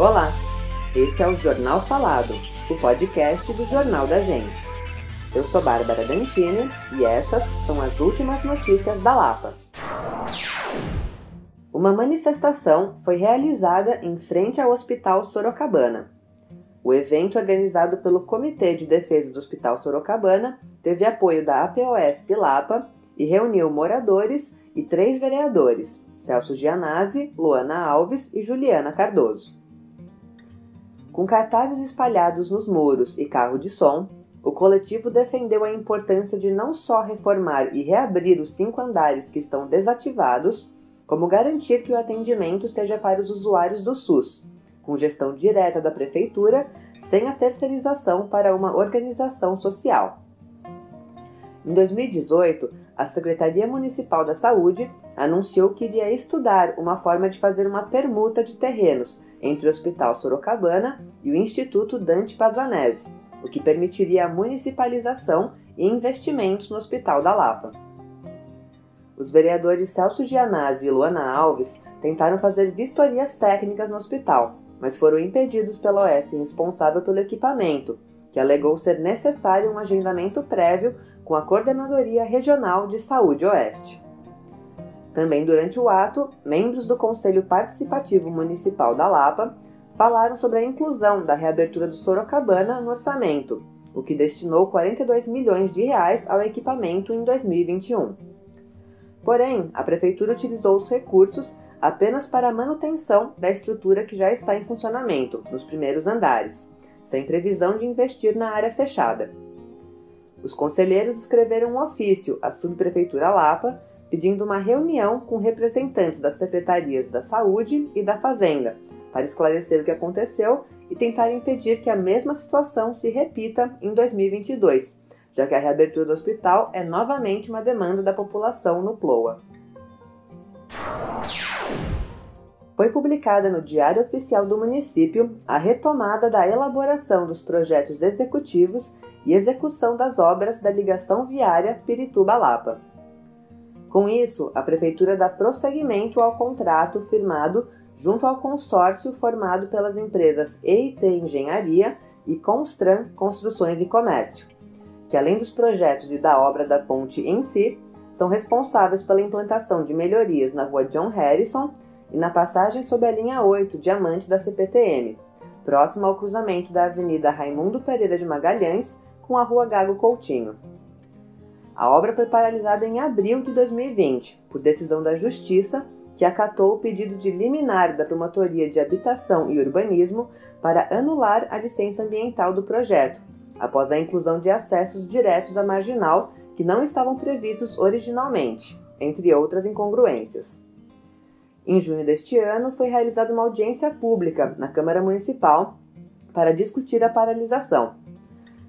Olá, esse é o Jornal Falado, o podcast do Jornal da Gente. Eu sou Bárbara Dantini e essas são as últimas notícias da Lapa. Uma manifestação foi realizada em frente ao Hospital Sorocabana. O evento, organizado pelo Comitê de Defesa do Hospital Sorocabana, teve apoio da APOS Pilapa e reuniu moradores e três vereadores, Celso Gianazzi, Luana Alves e Juliana Cardoso. Com cartazes espalhados nos muros e carro de som, o coletivo defendeu a importância de não só reformar e reabrir os cinco andares que estão desativados, como garantir que o atendimento seja para os usuários do SUS, com gestão direta da prefeitura, sem a terceirização para uma organização social. Em 2018, a Secretaria Municipal da Saúde anunciou que iria estudar uma forma de fazer uma permuta de terrenos entre o Hospital Sorocabana e o Instituto Dante Pazanese, o que permitiria a municipalização e investimentos no Hospital da Lapa. Os vereadores Celso Gianazzi e Luana Alves tentaram fazer vistorias técnicas no hospital, mas foram impedidos pela OS responsável pelo equipamento, que alegou ser necessário um agendamento prévio com a Coordenadoria Regional de Saúde Oeste. Também durante o ato, membros do Conselho Participativo Municipal da Lapa falaram sobre a inclusão da reabertura do Sorocabana no orçamento, o que destinou 42 milhões de reais ao equipamento em 2021. Porém, a prefeitura utilizou os recursos apenas para a manutenção da estrutura que já está em funcionamento, nos primeiros andares, sem previsão de investir na área fechada. Os conselheiros escreveram um ofício à subprefeitura Lapa pedindo uma reunião com representantes das secretarias da Saúde e da Fazenda para esclarecer o que aconteceu e tentar impedir que a mesma situação se repita em 2022, já que a reabertura do hospital é novamente uma demanda da população no PLOA. Foi publicada no Diário Oficial do Município a retomada da elaboração dos projetos executivos e execução das obras da ligação viária Pirituba-Lapa. Com isso, a Prefeitura dá prosseguimento ao contrato firmado junto ao consórcio formado pelas empresas EIT Engenharia e Constran Construções e Comércio, que além dos projetos e da obra da ponte em si, são responsáveis pela implantação de melhorias na rua John Harrison e na passagem sob a linha 8 Diamante da CPTM, próximo ao cruzamento da Avenida Raimundo Pereira de Magalhães com a rua Gago Coutinho. A obra foi paralisada em abril de 2020, por decisão da Justiça, que acatou o pedido de liminar da Promotoria de Habitação e Urbanismo para anular a licença ambiental do projeto, após a inclusão de acessos diretos à marginal que não estavam previstos originalmente, entre outras incongruências. Em junho deste ano, foi realizada uma audiência pública na Câmara Municipal para discutir a paralisação.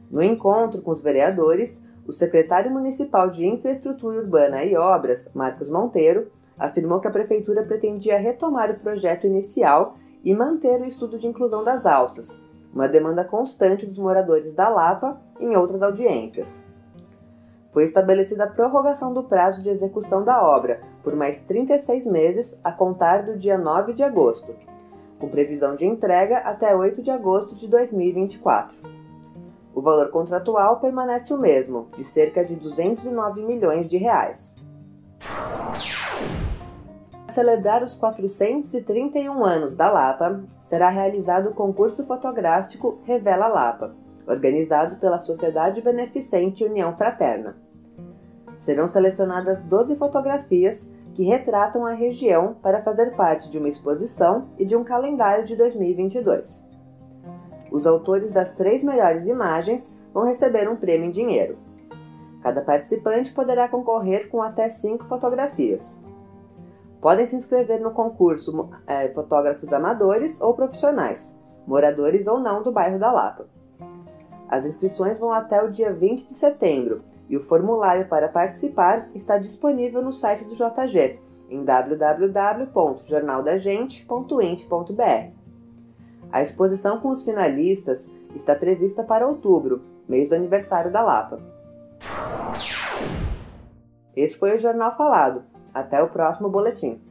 No encontro com os vereadores, o secretário municipal de Infraestrutura Urbana e Obras, Marcos Monteiro, afirmou que a prefeitura pretendia retomar o projeto inicial e manter o estudo de inclusão das alças, uma demanda constante dos moradores da Lapa em outras audiências. Foi estabelecida a prorrogação do prazo de execução da obra por mais 36 meses a contar do dia 9 de agosto, com previsão de entrega até 8 de agosto de 2024. O valor contratual permanece o mesmo, de cerca de 209 milhões de reais. Para celebrar os 431 anos da Lapa, será realizado o concurso fotográfico Revela Lapa, organizado pela Sociedade Beneficente União Fraterna. Serão selecionadas 12 fotografias que retratam a região para fazer parte de uma exposição e de um calendário de 2022. Os autores das três melhores imagens vão receber um prêmio em dinheiro. Cada participante poderá concorrer com até cinco fotografias. Podem se inscrever no concurso é, fotógrafos amadores ou profissionais, moradores ou não do bairro da Lapa. As inscrições vão até o dia 20 de setembro e o formulário para participar está disponível no site do JG em www.jornaldagente.int.br. A exposição com os finalistas está prevista para outubro, mês do aniversário da Lapa. Esse foi o Jornal Falado. Até o próximo boletim.